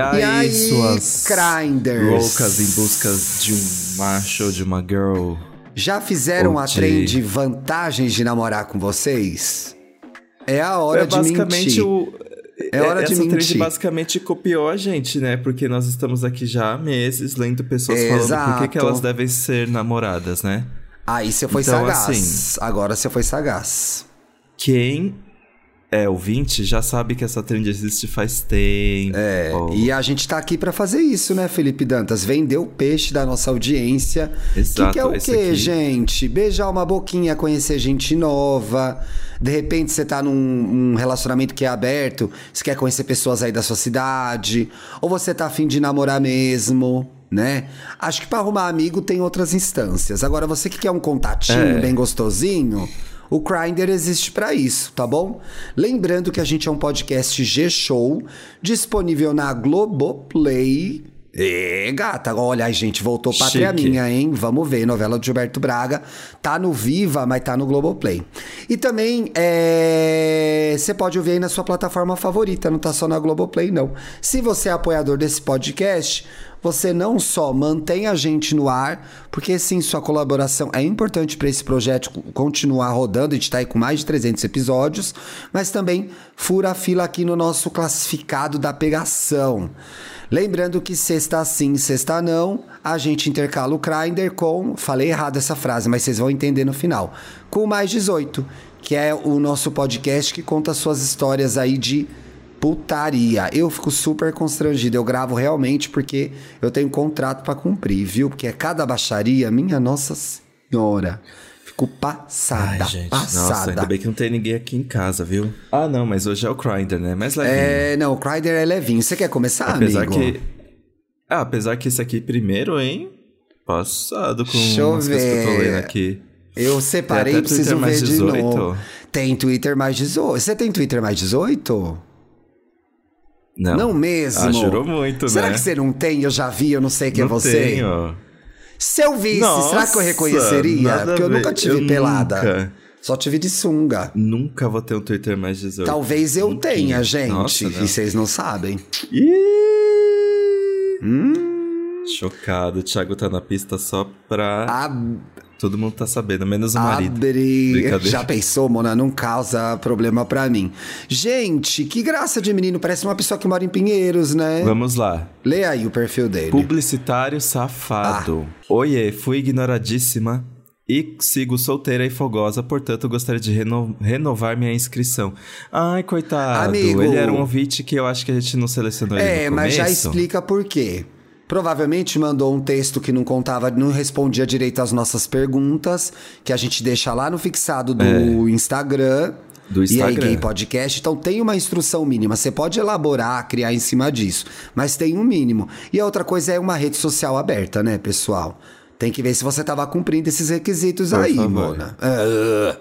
aí, E aí, suas grinders? loucas em busca de um macho ou de uma girl? Já fizeram a Ok. trend vantagens de namorar com vocês? É a hora é de basicamente mentir. o. É hora de essa trend mentir. basicamente copiou a gente, né? Porque nós estamos aqui já há meses lendo pessoas falando por que, que Exato. elas devem ser namoradas, né? Aí você foi Então, sagaz. assim- Agora você foi sagaz. Quem é ouvinte já sabe que essa trend existe faz tempo. É, e a gente tá aqui pra fazer isso, né, Felipe Dantas? Vender o peixe da nossa audiência. Exato, que, que é o quê, aqui. gente? Beijar uma boquinha, conhecer gente nova. De repente você tá num um relacionamento que é aberto, você quer conhecer pessoas aí da sua cidade, ou você tá afim de namorar mesmo, né? Acho que pra arrumar amigo tem outras instâncias. Agora, você que quer um contatinho É. bem gostosinho, o Grindr existe pra isso, tá bom? Lembrando que a gente é um podcast G-Show, disponível na Globoplay. E gata, olha, a gente voltou pátria Chique. minha, hein? Vamos ver, novela de Gilberto Braga. Tá no Viva, mas tá no Globoplay. E também, é, você pode ouvir aí na sua plataforma favorita, não tá só na Globoplay, não. Se você é apoiador desse podcast, você não só mantém a gente no ar, porque sim, sua colaboração é importante para esse projeto continuar rodando, a gente tá aí com mais de 300 episódios, mas também fura a fila aqui no nosso classificado da pegação. Lembrando que sexta sim, sexta não, a gente intercala o Grindr com, falei errado essa frase, mas vocês vão entender no final, com mais 18, que é o nosso podcast que conta suas histórias aí de putaria. Eu fico super constrangido. Eu gravo realmente porque eu tenho contrato pra cumprir, viu? Porque é cada baixaria, minha nossa senhora. Fico passada, Ai, gente. passada. Nossa, ainda bem que não tem ninguém aqui em casa, viu? Ah, não, mas hoje é o Grindr, né? Mais levinho. É, não, o Crider é levinho. Você quer começar, apesar amigo? que. Ah, apesar que esse aqui primeiro, hein? Passado com Deixa umas coisas que eu tô ver. lendo aqui. Eu separei, até preciso Twitter mais ver 18? de novo. Tem Twitter mais 18. Você tem Twitter mais 18? Não. Não mesmo. Ah, jurou muito, Será né? que você não tem? Eu já vi, eu não sei quem não é você. Tenho. Se eu visse, Nossa, será que eu reconheceria? Porque eu a nunca tive Eu pelada. nunca. Só tive de sunga. Nunca vou ter um Twitter mais 18. Talvez eu Nunca. tenha, gente. Nossa, e vocês não sabem. Ih! Hum. Chocado, o Thiago tá na pista só pra. Ab Todo mundo tá sabendo, menos o marido. Brincadeira. Já pensou, Mona? Não causa problema pra mim. Gente, que graça de menino. Parece uma pessoa que mora em Pinheiros, né? Vamos lá. Lê aí o perfil dele. Publicitário safado. Ah. Oiê, fui ignoradíssima e sigo solteira e fogosa, portanto gostaria de reno- renovar minha inscrição. Ai, coitado. Amigo. Ele era um ouvinte que eu acho que a gente não selecionou ele É, mas já explica por quê. Provavelmente mandou um texto que não contava, não respondia direito às nossas perguntas, que a gente deixa lá no fixado do Instagram. É. Do E aí, Instagram. Gay Podcast. Então tem uma instrução mínima. Você pode elaborar, criar em cima disso. Mas tem um mínimo. E a outra coisa é uma rede social aberta, né, pessoal? Tem que ver se você tava cumprindo esses requisitos Por aí, favor. Mona. Ah,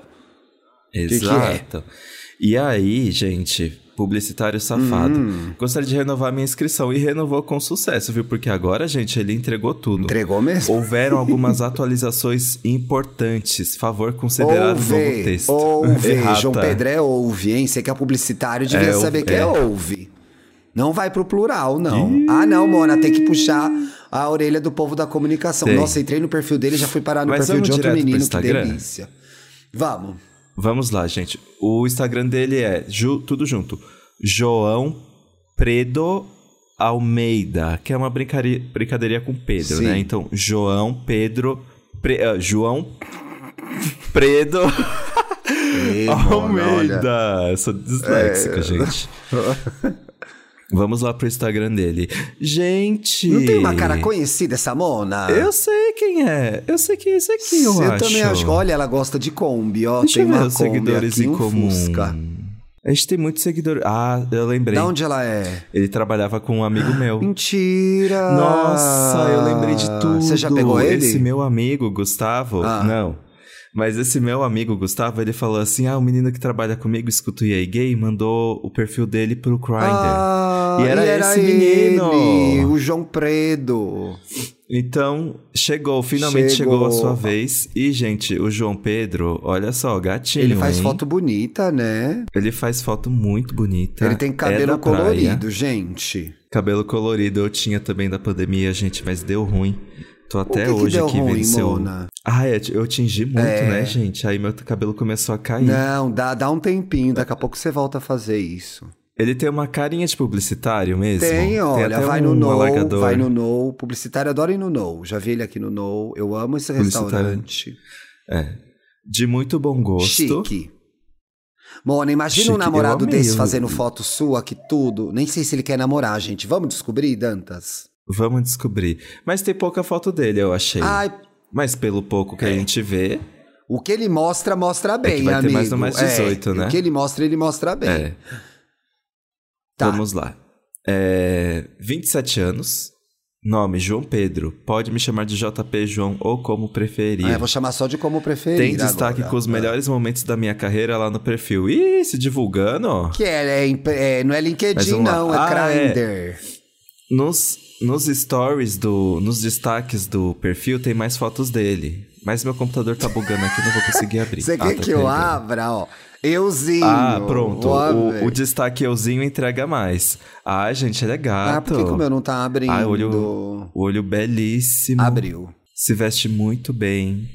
que que é? Exato. E aí, gente, publicitário safado. Hum. Gostaria de renovar minha inscrição e renovou com sucesso, viu? Porque agora, gente, ele entregou tudo. entregou mesmo? Houveram algumas atualizações importantes. Favor considerar o novo Ouve, texto. ouve. Errata. João Pedro é ouve, hein? Você que é publicitário devia É, saber ouve, que é é. ouve. Não vai pro plural, não. Ah, não, Mona, tem que puxar a orelha do povo da comunicação. Tem. Nossa, entrei no perfil dele e já fui parar no Mas perfil de outro menino, que delícia. Vamos. Vamos lá, gente. O Instagram dele é ju- tudo junto. João Predo Almeida, que é uma brincadeirinha com Pedro, Sim. né? Então, João Pedro. Pre- ah, João Predo Ei. Almeida. Eu sou disléxico, gente. Vamos lá pro Instagram dele. Gente. Não tem uma cara conhecida essa Mona? Eu sei quem é. Eu sei quem é esse aqui, eu, acho. também acho. Olha, ela gosta de Kombi, ó. Deixa tem eu ver uma os Kombi seguidores aqui, em um comum. Fusca. A gente tem muitos seguidores. Ah, eu lembrei. Da onde ela é? Ele trabalhava com um amigo meu. Mentira! Nossa, eu lembrei de tudo. Você já pegou ele? Esse meu amigo, Gustavo. Ah. Não. Mas esse meu amigo, Gustavo, ele falou assim: Ah, o menino que trabalha comigo, escuta o EA Gay, mandou o perfil dele pro Grindr. Ah, e era, esse menino. Ele, o João Predo. Então, chegou, finalmente chegou. chegou. a sua vez. E, gente, o João Pedro, olha só, gatinho. Ele faz hein? foto bonita, né? Ele faz foto muito bonita. Ele tem cabelo é colorido, praia. gente. Cabelo colorido eu tinha também da pandemia, gente, mas deu ruim. Tô até que hoje que aqui ruim, vendo seu. Mona? Ah, é, eu tingi muito, é. né, gente? Aí meu cabelo começou a cair. Não, dá, dá um tempinho, daqui a pouco você volta a fazer isso. Ele tem uma carinha de publicitário mesmo? Tem, olha, tem vai um no No, vai no No. Publicitário adora ir no No. Já vi ele aqui no No. Eu amo esse restaurante. É. De muito bom gosto. Chique. Mona, imagina Chique. um namorado desse fazendo foto sua, que tudo. Nem sei se ele quer namorar, gente. Vamos descobrir, Dantas? Vamos descobrir. Mas tem pouca foto dele, eu achei. Ai. Mas pelo pouco que é. a gente vê. O que ele mostra, mostra bem, é que vai amigo. Ter mais no mais 18, é. né? O que ele mostra, ele mostra bem. É. Tá. Vamos lá. É, 27 anos. Nome: João Pedro. Pode me chamar de JP João ou como preferir. Ah, eu vou chamar só de como preferir. Tem destaque agora. com os melhores momentos da minha carreira lá no perfil. Ih, se divulgando. Que é, é, é não é LinkedIn, não, é ah, é. Grindr. É. Nos, nos stories do. Nos destaques do perfil tem mais fotos dele. Mas meu computador tá bugando aqui, não vou conseguir abrir. Você ah, quer tá que eu abra, ó? Euzinho. Ah, pronto. O, o, destaque Euzinho entrega mais. Ah, gente, ele é gato. Ah, por que, o meu não tá abrindo? Ah, olho, o olho belíssimo. Abriu. Se veste muito bem.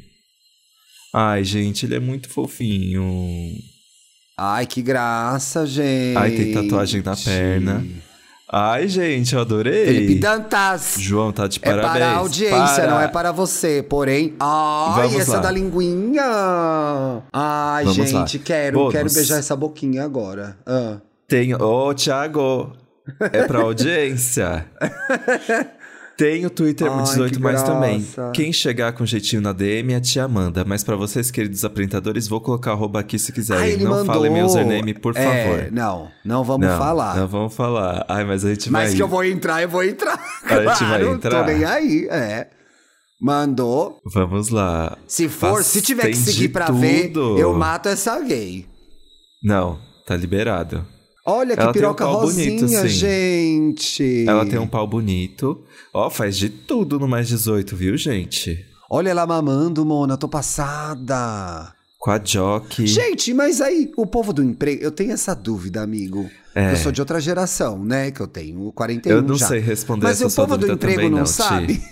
Ai, gente, ele é muito fofinho. Ai, que graça, gente. Ai, tem tatuagem na perna. Ai, gente, eu adorei. Felipe Dantas. João, tá de parabéns. É para a audiência, para. não é para você. Porém, ai, Vamos essa lá. da linguinha. Ai, Vamos gente, lá. quero, Bônus. quero beijar essa boquinha agora. Ah. Tem, ô, oh, Thiago, é pra audiência. Tem o Twitter Ai, 18 mais também. Quem chegar com jeitinho na DM é a tia Amanda. Mas para vocês, queridos apresentadores, vou colocar arroba aqui se quiserem. não mandou. falem meu username, por é, favor. Não, não vamos não, falar. Não vamos falar. Ai, mas a gente mas vai. Mas que eu vou entrar, eu vou entrar. A gente vai entrar. Tô nem aí, é. Mandou. Vamos lá. Se for, Faz, se tiver que seguir pra tudo. ver, eu mato essa gay. Não, tá liberado. Olha que ela piroca um rosinha, bonito, gente. Ela tem um pau bonito. Ó, faz de tudo no mais 18, viu, gente? Olha ela mamando, Mona, tô passada. Com a Jock. Gente, mas aí, o povo do emprego, eu tenho essa dúvida, amigo. É. Eu sou de outra geração, né? Que eu tenho 41 Eu não já. sei responder mas essa Mas o povo do emprego não, não sabe.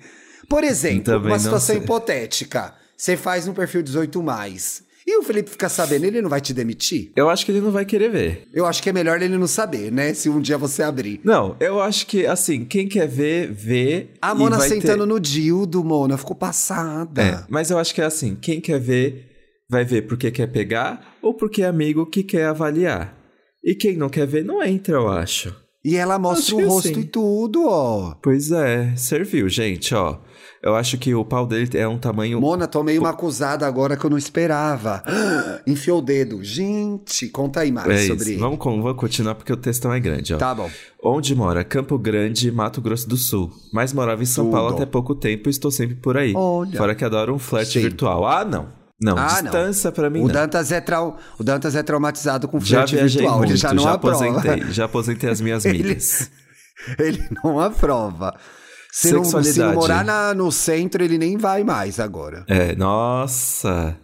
Por exemplo, uma situação hipotética. Você faz um perfil 18 mais. E o Felipe ficar sabendo, ele não vai te demitir? Eu acho que ele não vai querer ver. Eu acho que é melhor ele não saber, né? Se um dia você abrir. Não, eu acho que, assim, quem quer ver, vê. A Mona sentando ter... no dildo, Mona, ficou passada. É, mas eu acho que é assim: quem quer ver, vai ver porque quer pegar ou porque é amigo que quer avaliar. E quem não quer ver, não entra, eu acho. E ela mostra o rosto e tudo, ó. Pois é, serviu, gente, ó. Eu acho que o pau dele é um tamanho. Mona, tomei uma acusada agora que eu não esperava. Enfiou o dedo. Gente, conta aí mais é sobre isso. Vamos, vamos continuar porque o textão é grande, ó. Tá bom. Onde mora? Campo Grande, Mato Grosso do Sul. Mas morava em São Tudo. Paulo até pouco tempo e estou sempre por aí. Olha. Fora que adoro um flat virtual. Ah, não. Não, ah, distância para mim o não. Dantas é trau... O Dantas é traumatizado com flerte virtual, muito, ele já não já aprova. aposentei, já aposentei as minhas milhas. ele, ele não aprova. Se não, se não morar na, no centro, ele nem vai mais agora. É, nossa.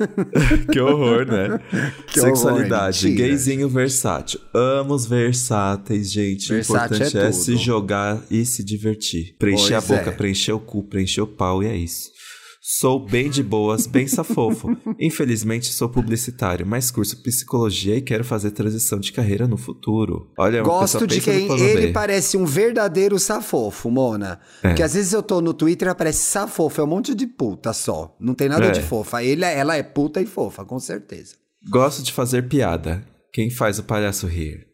que horror, né? Que Sexualidade, horror, gayzinho versátil. Amo os versáteis, gente. o importante é, é, se jogar e se divertir. Preencher pois a boca, é. preencher o cu, preencher o pau e é isso. Sou bem de boas, bem safofo. Infelizmente sou publicitário, mas curso psicologia e quero fazer transição de carreira no futuro. Olha, Gosto de quem ele B. parece um verdadeiro safofo, Mona. É. Porque às vezes eu tô no Twitter e aparece safofo, é um monte de puta só. Não tem nada é. de fofa. Ele, é, ela é puta e fofa, com certeza. Gosto de fazer piada. Quem faz o palhaço rir?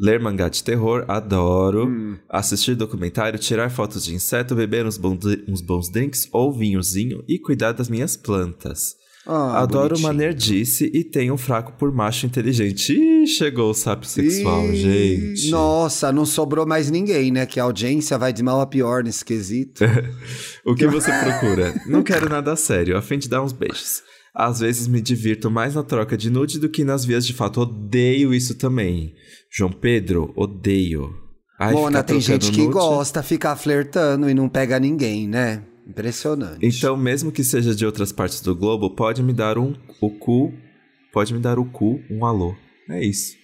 Ler mangá de terror, adoro. Hum. Assistir documentário, tirar fotos de inseto, beber uns bons, uns bons drinks ou vinhozinho e cuidar das minhas plantas. Ah, adoro bonitinho. uma nerdice e tenho um fraco por macho inteligente. Ih, chegou o sapo sexual, Ih, gente. Nossa, não sobrou mais ninguém, né? Que a audiência vai de mal a pior nesse quesito. o que você procura? Não quero nada sério, a fim de dar uns beijos. Às vezes me divirto mais na troca de nude do que nas vias de fato. Odeio isso também. João Pedro, odeio. Ai, Mona, tem gente que nude. gosta ficar flertando e não pega ninguém, né? Impressionante. Então, mesmo que seja de outras partes do globo, pode me dar um o cu, pode me dar o cu, um alô. É isso.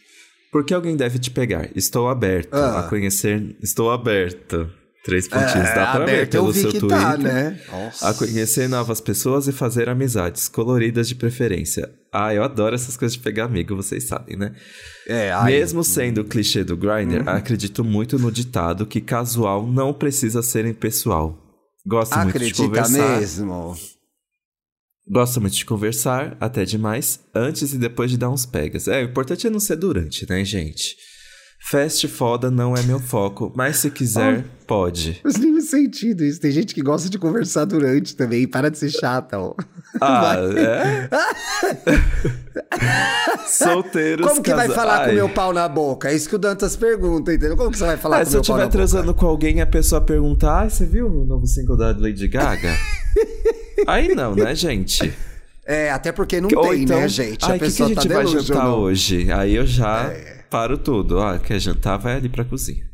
Porque alguém deve te pegar. Estou aberto ah. a conhecer. Estou aberto. Três pontinhos. É, Dá pra ver pelo seu tá, Twitter. Tá, né? A conhecer novas pessoas e fazer amizades, coloridas de preferência. Ah, eu adoro essas coisas de pegar amigo, vocês sabem, né? É, ai, Mesmo eu... sendo o clichê do Grindr, uhum. acredito muito no ditado que casual não precisa ser impessoal. Gosto Acredita muito de conversar. mesmo? Gosto muito de conversar, até demais, antes e depois de dar uns pegas. É, o importante é não ser durante, né, gente? Fast foda não é meu foco, mas se quiser, oh, pode. Mas nem sentido isso. Tem gente que gosta de conversar durante também. Para de ser chata, ó. Ah, é? Solteiros Como que casa... vai falar Ai. com meu pau na boca? É isso que o Dantas pergunta, entendeu? Como que você vai falar é, com meu pau na boca? Se eu estiver transando com alguém e a pessoa perguntar, ah, você viu o novo single da Lady Gaga? Aí não, né, gente? É, até porque não Ou tem, então, né, gente? Ai, a pessoa que, que a gente tá vai jantar hoje? Aí eu já... É paro tudo. Ah, quer jantar, vai ali pra cozinha.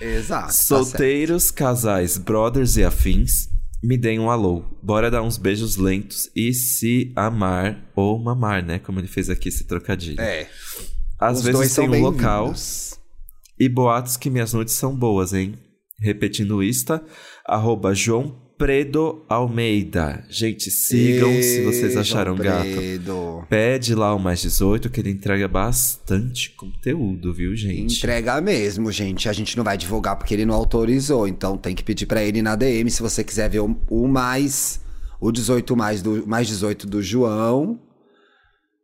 Exato. Tá Solteiros, tá casais, brothers e afins, me deem um alô. Bora dar uns beijos lentos e se amar ou mamar, né? Como ele fez aqui esse trocadilho. É. Às Os vezes tem um local e boatos que minhas noites são boas, hein? Repetindo Insta, arroba João Predo Almeida. Gente, sigam e... se vocês acharam gato. Pede lá o mais 18 que ele entrega bastante conteúdo, viu, gente? Entrega mesmo, gente. A gente não vai divulgar porque ele não autorizou, então tem que pedir para ele na DM se você quiser ver o, o mais o 18 mais do mais 18 do João.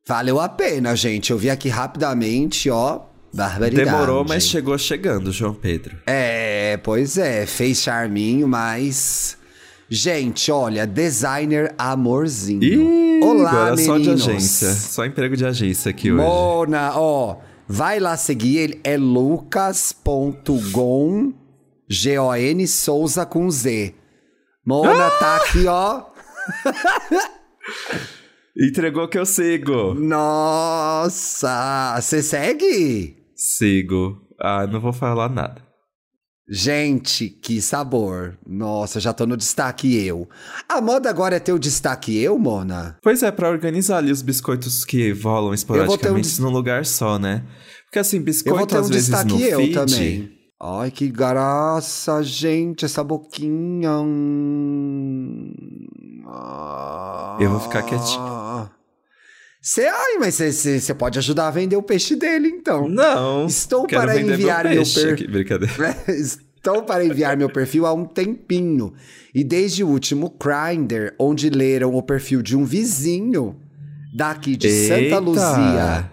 Valeu a pena, gente. Eu vi aqui rapidamente, ó. Barbaridade. Demorou, mas chegou chegando, João Pedro. É, pois é. Fez charminho, mas Gente, olha, designer amorzinho. Ih, Olá, agora meninos. só de agência. Só emprego de agência aqui hoje. Mona, ó. Vai lá seguir ele. É lucas.gon, G-O-N, Souza com Z. Mona ah! tá aqui, ó. Entregou que eu sigo. Nossa, você segue? Sigo. Ah, não vou falar nada. Gente, que sabor. Nossa, já tô no destaque eu. A moda agora é ter o destaque eu, Mona? Pois é, para organizar ali os biscoitos que rolam esporadicamente um... num lugar só, né? Porque assim, biscoito um às vezes no eu feed... também. Ai, que graça, gente, essa boquinha. Eu vou ficar quietinho. Você, ai, mas você pode ajudar a vender o peixe dele, então. Não. Estou para enviar meu, meu perfil. Brincadeira. Estou para enviar meu perfil há um tempinho. E desde o último Grindr, onde leram o perfil de um vizinho daqui de Eita. Santa Luzia.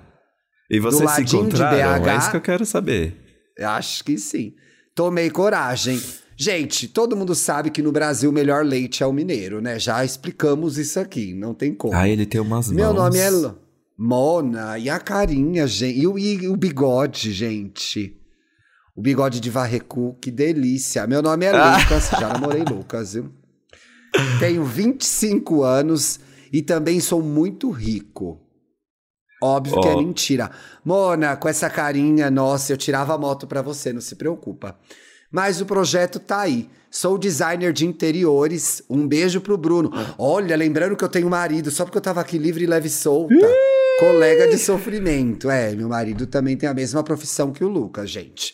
E vocês se encontraram? BH, é isso que eu quero saber. Acho que sim. Tomei coragem. Gente, todo mundo sabe que no Brasil o melhor leite é o mineiro, né? Já explicamos isso aqui, não tem como. Ah, ele tem umas Meu mãos. nome é Mona, e a carinha, gente, e o, e o bigode, gente. O bigode de Varrecu, que delícia. Meu nome é ah. Lucas, já namorei Lucas, viu? Tenho 25 anos e também sou muito rico. Óbvio oh. que é mentira. Mona, com essa carinha, nossa, eu tirava a moto pra você, não se preocupa. Mas o projeto tá aí. Sou designer de interiores. Um beijo pro Bruno. Olha, lembrando que eu tenho marido, só porque eu tava aqui livre, leve e solta. Colega de sofrimento. É, meu marido também tem a mesma profissão que o Lucas, gente.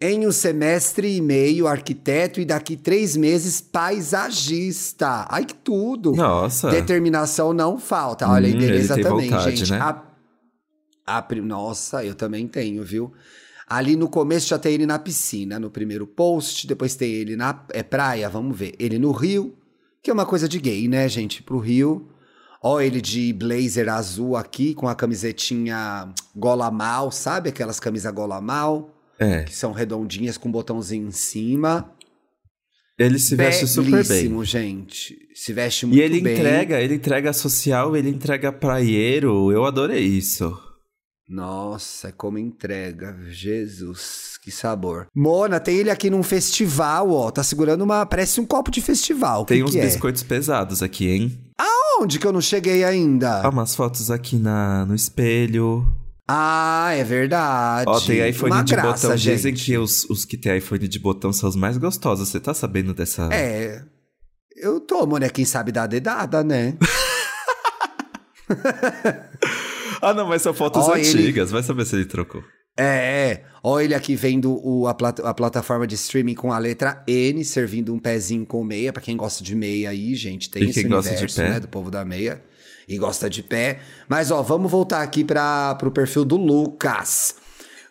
Em um semestre e meio, arquiteto, e daqui três meses, paisagista. Ai, que tudo! Nossa! Determinação não falta. Olha, hum, e beleza também, vontade, gente. Né? A, a, nossa, eu também tenho, viu? Ali no começo já tem ele na piscina, no primeiro post, depois tem ele na é praia, vamos ver. Ele no Rio, que é uma coisa de gay, né, gente? Pro Rio. Ó, ele de blazer azul aqui, com a camisetinha gola mal, sabe? Aquelas camisas gola mal. É. Que são redondinhas com um botãozinho em cima. Ele se veste super bem. gente. Se veste muito bem. E ele bem. entrega, ele entrega social, ele entrega praieiro. Eu adorei isso. Nossa, como entrega. Jesus, que sabor. Mona, tem ele aqui num festival, ó. Tá segurando uma. Parece um copo de festival. Tem que uns que biscoitos é? pesados aqui, hein? Aonde que eu não cheguei ainda? Ah, umas fotos aqui na, no espelho. Ah, é verdade. Ó, tem iPhone Uma de graça, botão. Gente. Dizem que os, os que tem iPhone de botão são os mais gostosos. Você tá sabendo dessa. É. Eu tomo, né? Quem sabe dar dedada, né? ah, não, mas são fotos antigas. Ele... Vai saber se ele trocou. É, Olha ele aqui vendo o, a, plat a, plataforma de streaming com a letra N, servindo um pezinho com meia. para quem gosta de meia aí, gente, tem e esse universo, né, do povo da meia. E gosta de pé. Mas, ó, vamos voltar aqui para o perfil do Lucas.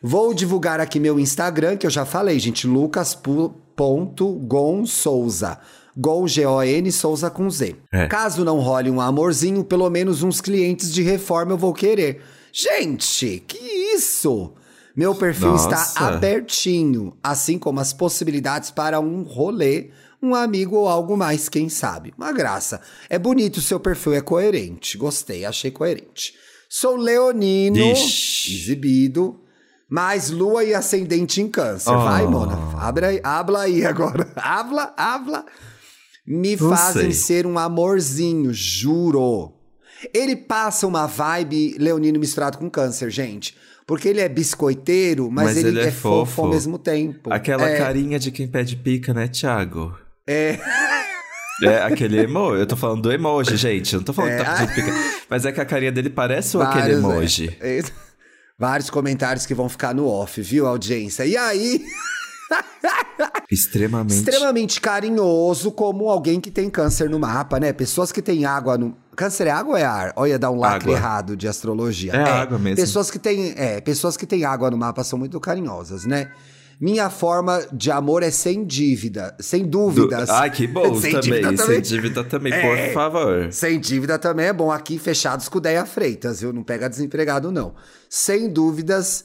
Vou divulgar aqui meu Instagram, que eu já falei, gente, lucas.gonsouza. Gon, G-O-N, Souza com Z. É. Caso não role um amorzinho, pelo menos uns clientes de reforma eu vou querer. Gente, que isso? Meu perfil Nossa. está abertinho, assim como as possibilidades para um rolê, um amigo ou algo mais, quem sabe. Uma graça. É bonito o seu perfil, é coerente. Gostei, achei coerente. Sou leonino, Ixi. exibido, mais lua e ascendente em câncer. Oh. Vai, Mona, abra aí, habla aí agora. habla, habla. Me Não fazem sei. ser um amorzinho, juro. Ele passa uma vibe leonino misturado com câncer, gente. Porque ele é biscoiteiro, mas, mas ele, ele, é, é fofo. fofo. ao mesmo tempo. Aquela é... carinha de quem pede pica, né, Thiago? É. É, aquele emoji. Eu tô falando do emoji, gente. Eu não tô falando é. que tá pedindo pica. Mas é que a carinha dele parece Vários, aquele emoji. É. Vários comentários que vão ficar no off, viu, audiência? E aí. Extremamente. Extremamente carinhoso, como alguém que tem câncer no mapa, né? Pessoas que têm água no. Câncer é água ou é ar? Olha, dá um lacre água. errado de astrologia. É, é, água mesmo. Pessoas que têm, é, pessoas que têm água no mapa são muito carinhosas, né? Minha forma de amor é sem dívida, sem dúvidas. Ah, que bom sem também. Dívida também. Sem dívida também, é, por favor. Sem dívida também é bom. Aqui fechados com Deia Freitas, viu? Não pega desempregado, não. Sem dúvidas,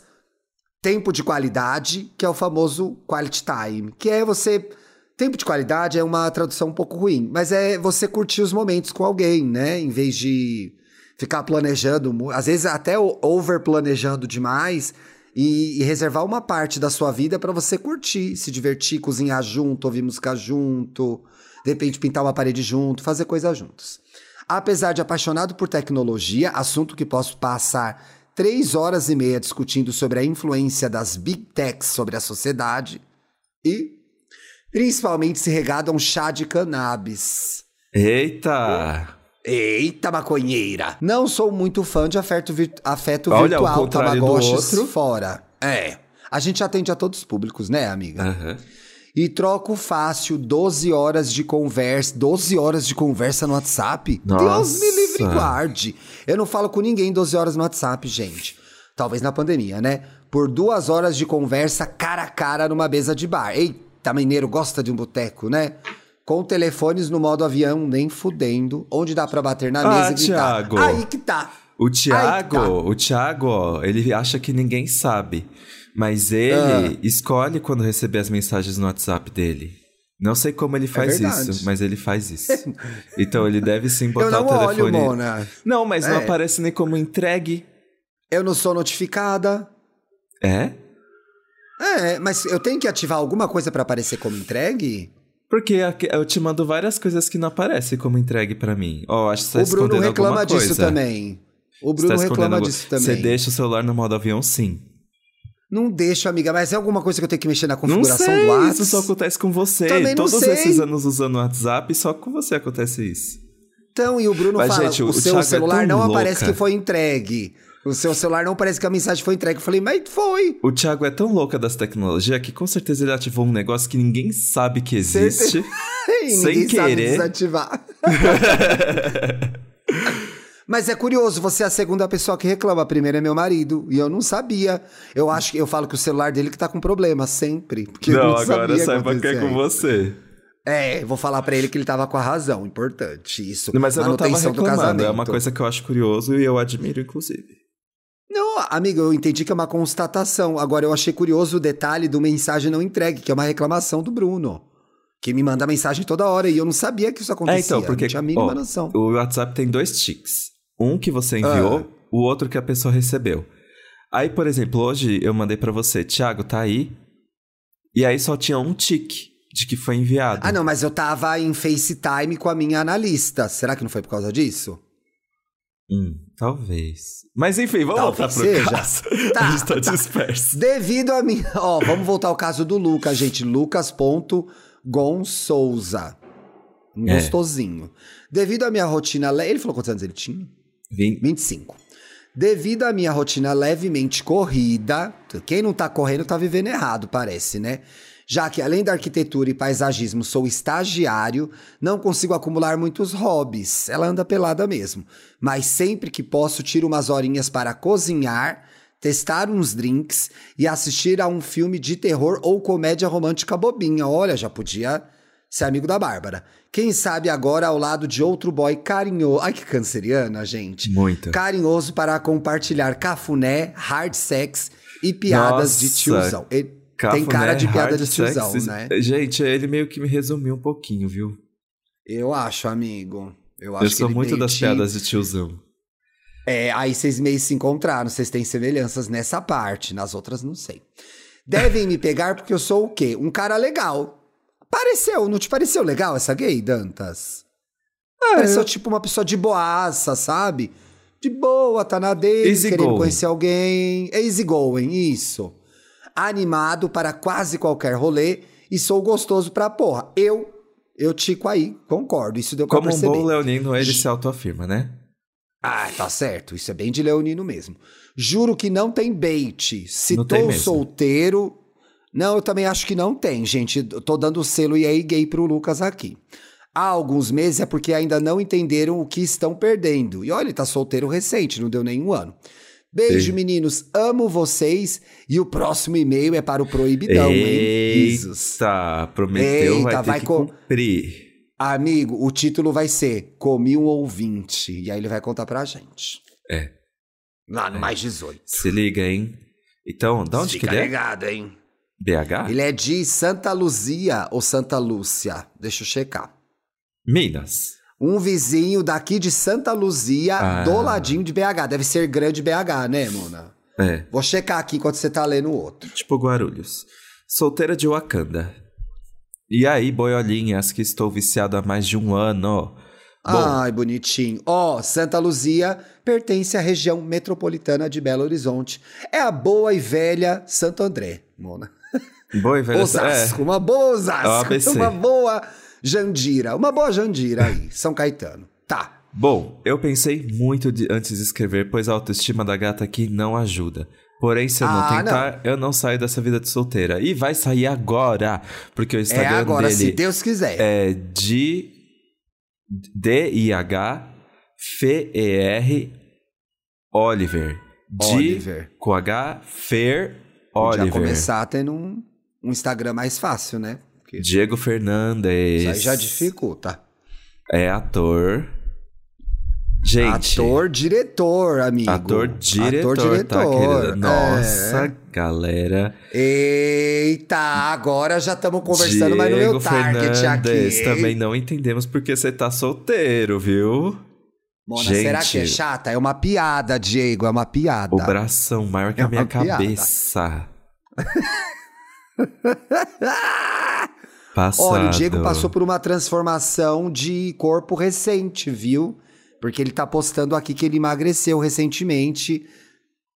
tempo de qualidade, que é o famoso quality time, que é você tempo de qualidade é uma tradução um pouco ruim, mas é você curtir os momentos com alguém, né, em vez de ficar planejando, às vezes até over planejando demais. E, e reservar uma parte da sua vida para você curtir, se divertir, cozinhar junto, ouvir música junto, de repente pintar uma parede junto, fazer coisas juntos. Apesar de apaixonado por tecnologia, assunto que posso passar três horas e meia discutindo sobre a influência das big techs sobre a sociedade e principalmente se regado a um chá de cannabis. Eita! Eita, maconheira! Não sou muito fã de afeto, vir afeto Olha, virtual, tamagotchis fora. É, a gente atende a todos os públicos, né, amiga? Uhum. E troco fácil 12 horas de conversa. 12 horas de conversa no WhatsApp? Nossa. Deus me livre e guarde. Eu não falo com ninguém 12 horas no WhatsApp, gente. Talvez na pandemia, né? Por duas horas de conversa cara a cara numa mesa de bar. Eita, mineiro gosta de um boteco, né? Com telefones no modo avião, nem fudendo. Onde dá pra bater na mesa ah, e gritar. Thiago. Aí que tá. O Thiago, tá. o Thiago, ele acha que ninguém sabe. Mas ele ah. escolhe quando receber as mensagens no WhatsApp dele. Não sei como ele é faz é isso, mas ele faz isso. então ele deve sim botar eu não o telefone. Olho, Mona. Não, mas é. não aparece nem como entregue. Eu não sou notificada. É? É, mas eu tenho que ativar alguma coisa para aparecer como entregue? Porque eu te mando várias coisas que não aparecem como entregue para mim. Ó, oh, acho que você tá O Bruno reclama disso também. O Bruno reclama disso também. Você deixa o celular no modo avião, sim. Não deixa, amiga, mas é alguma coisa que eu tenho que mexer na configuração não sei, do WhatsApp? Isso só acontece com você. Também Todos sei. esses anos usando o WhatsApp, só com você acontece isso. Então, e o Bruno mas, fala, gente, o, o seu Thiago é celular é não louca. aparece que foi entregue. O seu celular não parece que a mensagem foi entregue. Eu falei, mas foi. O Thiago é tão louca das tecnologias que com certeza ele ativou um negócio que ninguém sabe que existe. sem querer. Desativar. Mas é curioso, você é a segunda pessoa que reclama. A primeira é meu marido. E eu não sabia. Eu acho que eu falo que o celular dele que tá com problema, sempre. Porque não, eu não agora saiba que é com você. É, vou falar para ele que ele tava com a razão. Importante isso. Mas eu não tava reclamando. É uma coisa que eu acho curioso e eu admiro, inclusive. Não, amigo, eu entendi que é uma constatação. Agora, eu achei curioso o detalhe do mensagem não entregue, que é uma reclamação do Bruno. Que me manda mensagem toda hora e eu não sabia que isso acontecia. É, então, porque não tinha a mínima ó, noção. O WhatsApp tem dois tics. Um que você enviou, ah. o outro que a pessoa recebeu. Aí, por exemplo, hoje eu mandei para você, Thiago, tá aí? E aí só tinha um tique. de que foi enviado. Ah, não, mas eu tava em FaceTime com a minha analista. Será que não foi por causa disso? Hum, talvez. Mas enfim, vamos Talvez voltar pro seja. caso. Tá, a gente tá, tá. disperso. Devido a minha. Ó, vamos voltar ao caso do Lucas, gente. Lucas.gonçouza. Um É. Gostosinho. Devido à minha rotina. le- Ele falou quantos anos ele tinha? Vim... 25. Devido à minha rotina levemente corrida, quem não tá correndo tá vivendo errado, parece, né? Já que além da arquitetura e paisagismo sou estagiário, não consigo acumular muitos hobbies. Ela anda pelada mesmo. Mas sempre que posso, tiro umas horinhas para cozinhar, testar uns drinks e assistir a um filme de terror ou comédia romântica bobinha. Olha, já podia ser amigo da Bárbara. Quem sabe agora ao lado de outro boy carinhoso. Ai, que canceriana, gente. Muito. Carinhoso para compartilhar cafuné, hard sex e piadas de Nossa, tiozão. Ele tem Cafuné, cara de piada de tiozão, sex. né? Gente, ele meio que me resumiu um pouquinho, viu? Eu acho, amigo. Eu acho Eu sou muito das te- piadas de tiozão. É, aí vocês meio se encontraram, vocês têm semelhanças nessa parte, nas outras não sei. Devem me pegar porque eu sou o quê? Um cara legal. Pareceu, não te pareceu legal essa gay, Dantas? É, Pareceu tipo uma pessoa de boaça, sabe? De boa, tá na dele, Easy querendo going. conhecer alguém. É easy going, isso. Animado para quase qualquer rolê e sou gostoso pra porra. Eu, eu tico aí, concordo, isso deu pra Como um perceber. bom leonino, ele se autoafirma, né? Ah, tá certo. Isso é bem de leonino mesmo. Juro que não tem bait. Se Não tô solteiro. Não, eu também acho que não tem, gente. Eu Tô dando o selo e aí gay pro Lucas aqui. Há alguns meses é porque ainda não entenderam o que estão perdendo. E olha, ele tá solteiro recente, não deu nenhum ano. Beijo, Sim. meninos. Amo vocês. E o próximo e-mail é para o Proibidão, hein? Risos. Eita, prometeu, Eita, vai ter vai que com- cumprir. Amigo, o título vai ser Comi um ouvinte. E aí ele vai contar pra gente. É, Lá no mais 18. se liga, hein? Então, de onde que Fica ele é? ligado, hein? BH? Ele é de Santa Luzia ou Santa Lúcia? Deixa eu checar. Minas. Um vizinho daqui de Santa Luzia, Ah. do ladinho de BH. Deve ser grande BH, né, Mona? É, Vou checar aqui enquanto você tá lendo o outro. tipo Guarulhos. Solteira de Wakanda. E aí, boiolinhas, que estou viciado há mais de um ano. Bom, Ai, bonitinho. Ó, Santa Luzia pertence à região metropolitana de Belo Horizonte. É a boa e velha Santo André, Mona. boa e velha... Osasco, uma boa É Osasco. Uma boa Jandira. Uma boa Jandira aí, São Caetano. Tá. Bom, eu pensei muito de- antes de escrever, pois a autoestima da gata aqui não ajuda. Porém, se eu não Ah, tentar, eu não saio dessa vida de solteira. E vai sair agora, porque o É Instagram agora, dele se Deus quiser. é de D-I-H F-E-R Oliver. De Oliver. com H Fer Oliver. começar tendo um, um Instagram mais fácil, né? Porque Diego Fernandes. isso aí já dificulta. É ator. Gente. Ator, diretor, amigo. Ator, diretor, Ator, tá, diretor. querida? Nossa, É. galera. Eita, agora já estamos conversando, mas no meu Diego target Fernandes, aqui. também não entendemos porque você tá solteiro, viu? Mona, Gente. será que é chata? É uma piada, Diego, é uma piada. O bração maior que É a minha cabeça. Passado. Olha, o Diego passou por uma transformação de corpo recente, viu? Porque ele tá postando aqui que ele emagreceu recentemente,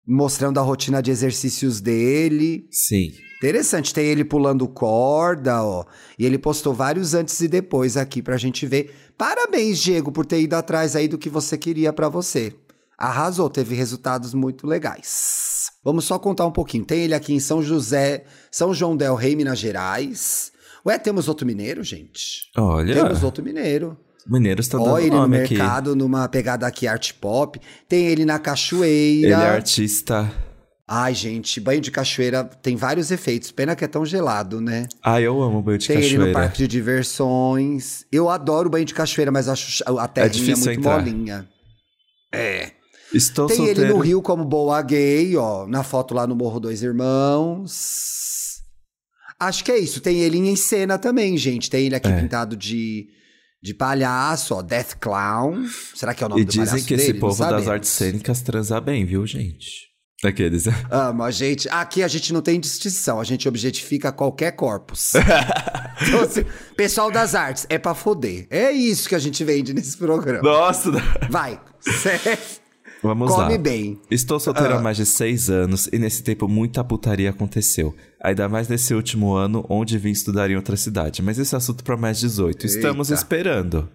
mostrando a rotina de exercícios dele. Sim. Interessante, tem ele pulando corda, ó. E ele postou vários antes e depois aqui pra gente ver. Parabéns, Diego, por ter ido atrás aí do que você queria pra você. Arrasou, teve resultados muito legais. Vamos só contar um pouquinho. Tem ele aqui em São José, São João del Rei, Minas Gerais. Ué, temos outro mineiro, gente? Olha, Temos outro mineiro. Mineiros tá Ó, dando ele no nome aqui. mercado, numa pegada aqui art pop. Tem ele na cachoeira. Ele é artista. Ai, gente, banho de cachoeira tem vários efeitos. Pena que é tão gelado, né? Ah, eu amo banho de Tem ele cachoeira. no parque de diversões. Eu adoro banho de cachoeira, mas acho ch- a terrinha difícil muito entrar. molinha. É. Estou Tem solteiro. ele no Rio como boa gay, ó, na foto lá no Morro Dois Irmãos. Acho que é isso. Tem ele em cena também, gente. Tem ele aqui É. pintado de, de palhaço, ó, Death Clown. Será que é o nome E do dizem palhaço que esse dele? Não povo das artes cênicas transa bem, viu, gente? Aqueles. Amo, a gente. Aqui a gente não tem distinção, a gente objetifica qualquer corpus. então, assim, pessoal das artes, é pra foder. É isso que a gente vende nesse programa. Nossa! Vai, certo. Vamos Come lá. bem. Estou solteiro há mais de seis anos e nesse tempo muita putaria aconteceu. Ainda mais nesse último ano, onde vim estudar em outra cidade. Mas esse é assunto para mais 18. Estamos Eita. esperando.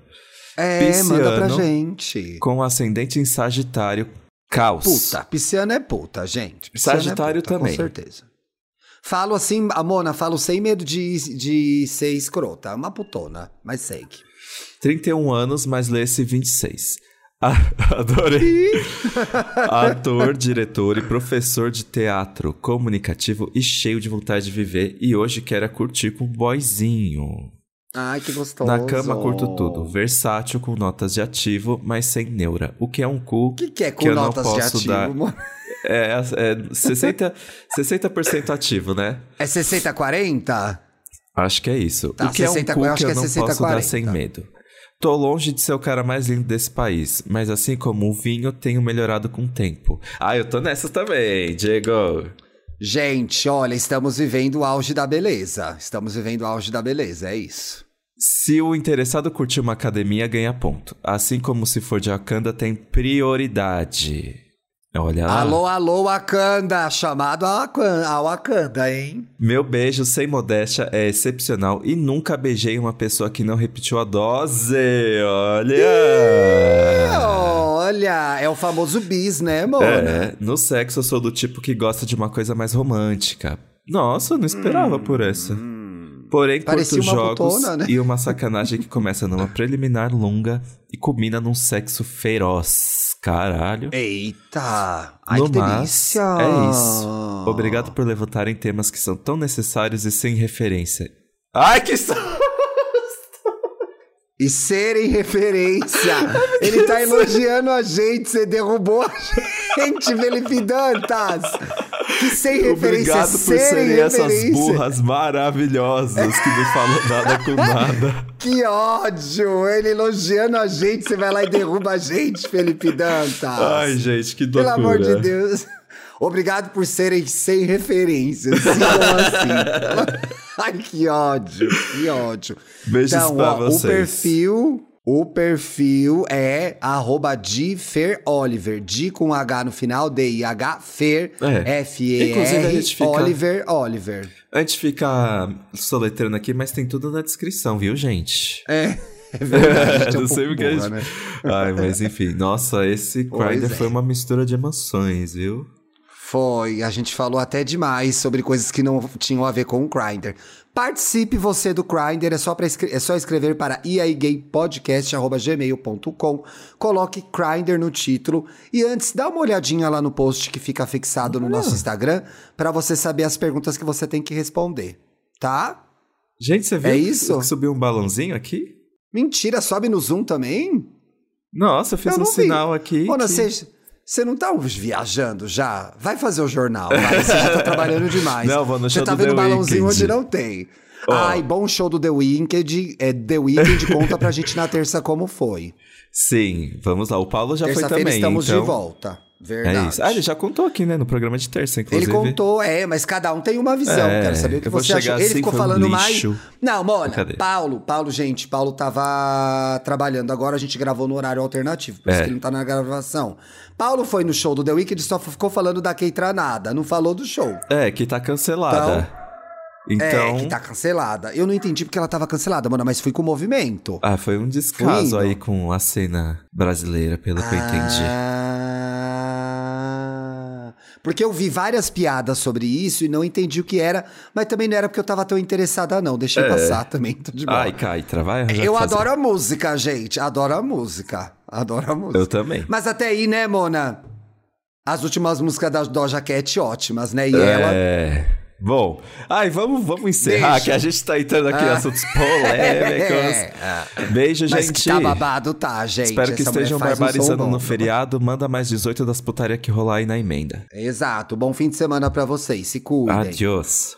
É, manda pra Pisciano. gente. Com ascendente em Sagitário, caos. Puta, pisciano é puta, gente. Pisciano Sagitário é puta, também. Com certeza. Falo assim, a Mona, falo sem medo de, de ser escrota. É uma putona, mas segue. 31 anos, mas lê-se 26. Ah, adorei. Ator, diretor e professor de teatro, comunicativo e cheio de vontade de viver. E hoje quero curtir com o boyzinho. Ai, que gostoso. Na cama curto tudo. Versátil com notas de ativo, mas sem neura. O que é um cu O que, que é com que eu não notas de ativo, dar. É, é 60%, 60 ativo, né? É 60-40? Acho que é isso. Tá, o que 60, é um cu eu acho que eu que é não 60, posso dar 40. sem medo. Tô longe de ser o cara mais lindo desse país, mas assim como o vinho, tenho melhorado com o tempo. Ah, eu tô nessa também, Diego. Gente, olha, estamos vivendo o auge da beleza. Estamos vivendo o auge da beleza, é isso. Se o interessado curtir uma academia, ganha ponto. Assim como se for de Wakanda, tem prioridade. Olha lá. Alô, alô, Wakanda! Chamado a Wakanda, hein? Meu beijo sem modéstia é excepcional e nunca beijei uma pessoa que não repetiu a dose. Olha! Olha, é o famoso bis, né, Mona? É, no sexo eu sou do tipo que gosta de uma coisa mais romântica. Nossa, eu não esperava por essa. Porém. Parecia curto jogos né? e uma sacanagem que começa numa preliminar longa e culmina num sexo feroz. Caralho. Eita! Ai, no que mas, delícia! é isso. Obrigado por levantarem temas que são tão necessários e sem referência. Ai, que. E serem referência. Ele tá elogiando a gente, você derrubou a gente, Felipe Dantas. Que sem referência, Obrigado por serem serem essas referência. burras maravilhosas que não falam nada com nada. Que ódio! Ele elogiando a gente, você vai lá e derruba a gente, Felipe Dantas. Ai, gente, que Pelo loucura. amor de Deus. Obrigado por serem sem referências. Sigam assim. Ai, que ódio, que ódio. Beijos então, pra ó, o vocês. perfil, o perfil é arroba Oliver. Di com H no final, D-I-H, Fer, É. F-E-R, fica- Oliver, Oliver. A gente fica soletrando aqui, mas tem tudo na descrição, viu, gente? É, é verdade. gente é não sei porque a gente... né? Ai, mas enfim. Nossa, esse Grindr é. foi uma mistura de emoções, viu? Foi, a gente falou até demais sobre coisas que não tinham a ver com o Grindr. Participe você do Grindr, é só, pra é só escrever para iaigaypodcast.gmail.com, coloque Grindr no título e antes dá uma olhadinha lá no post que fica fixado no nosso Instagram para você saber as perguntas que você tem que responder, tá? Gente, você viu É que- isso? que subiu um balãozinho aqui? Mentira, sobe no Zoom também? Nossa, eu fiz Eu um vi. sinal aqui. Mona, que- você não tá viajando já? Vai fazer o jornal, vai. Você já tá trabalhando demais. Não, vou no Você show tá do vendo The balãozinho onde não tem. Ó. Ai, bom show do The Weeknd. É, The Weeknd conta pra gente na terça como foi. Sim, vamos lá. O Paulo já foi Terça-feira também, estamos então... de volta. Verdade. É isso. Ah, ele já contou aqui, né? No programa de terça, Ele inclusive. contou, é, mas cada um tem uma visão. É, Quero saber o que você achou. Ele assim, ficou foi falando mais. Não, Mona, Cadê? Paulo, Paulo, gente, Paulo tava trabalhando. Agora a gente gravou no horário alternativo, por isso É. que ele não tá na gravação. Paulo foi no show do The Weeknd e só ficou falando da Keitranada, não falou do show. É, que tá cancelada. Então... É, que tá cancelada. Eu não entendi porque ela tava cancelada, mano, mas fui com o movimento. Ah, foi um descaso aí com a cena brasileira, pelo que eu entendi. Ah, Porque eu vi várias piadas sobre isso e não entendi o que era, mas também não era porque eu tava tão interessada, não. Deixei passar também, tô de boa. É. Ai, Caitra, vai arranjar eu adoro a música, gente. Adoro a música. Adoro a música. Eu também. Mas até aí, né, Mona? As últimas músicas da Doja Cat ótimas, né? E ela. É. Bom, ai, vamos, vamos encerrar, Beijo. que a gente tá entrando aqui em Ah. assuntos polêmicos. Beijo, Mas gente. tá babado, tá, gente. Espero que Essa estejam um barbarizando bom. no feriado. Manda mais 18 das putaria que rolar aí na emenda. Exato. Bom fim de semana pra vocês. Se cuidem. Adiós.